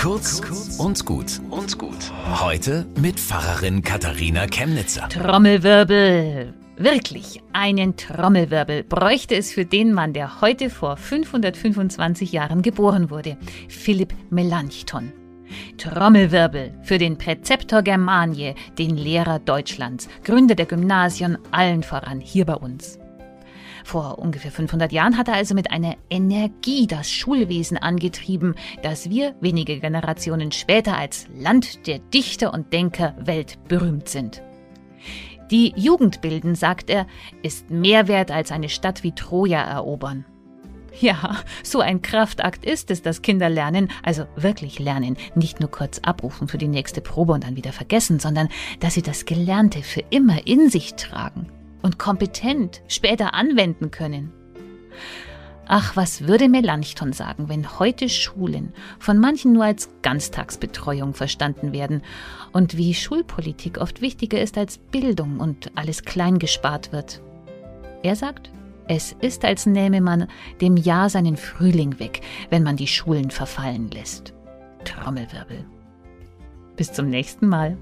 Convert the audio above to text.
Kurz und gut und gut. Heute mit Pfarrerin Katharina Chemnitzer. Trommelwirbel. Wirklich, einen Trommelwirbel bräuchte es für den Mann, der heute vor 525 Jahren geboren wurde, Philipp Melanchthon. Trommelwirbel für den Präzeptor Germanie, den Lehrer Deutschlands, Gründer der Gymnasien, allen voran hier bei uns. Vor ungefähr 500 Jahren hat er also mit einer Energie das Schulwesen angetrieben, das wir wenige Generationen später als Land der Dichter und Denker weltberühmt sind. Die Jugend bilden, sagt er, ist mehr wert als eine Stadt wie Troja erobern. Ja, so ein Kraftakt ist es, dass Kinder lernen, also wirklich lernen, nicht nur kurz abrufen für die nächste Probe und dann wieder vergessen, sondern dass sie das Gelernte für immer in sich tragen und kompetent später anwenden können. Ach, was würde Melanchthon sagen, wenn heute Schulen von manchen nur als Ganztagsbetreuung verstanden werden und wie Schulpolitik oft wichtiger ist als Bildung und alles klein gespart wird? Er sagt, es ist, als nähme man dem Jahr seinen Frühling weg, wenn man die Schulen verfallen lässt. Trommelwirbel. Bis zum nächsten Mal.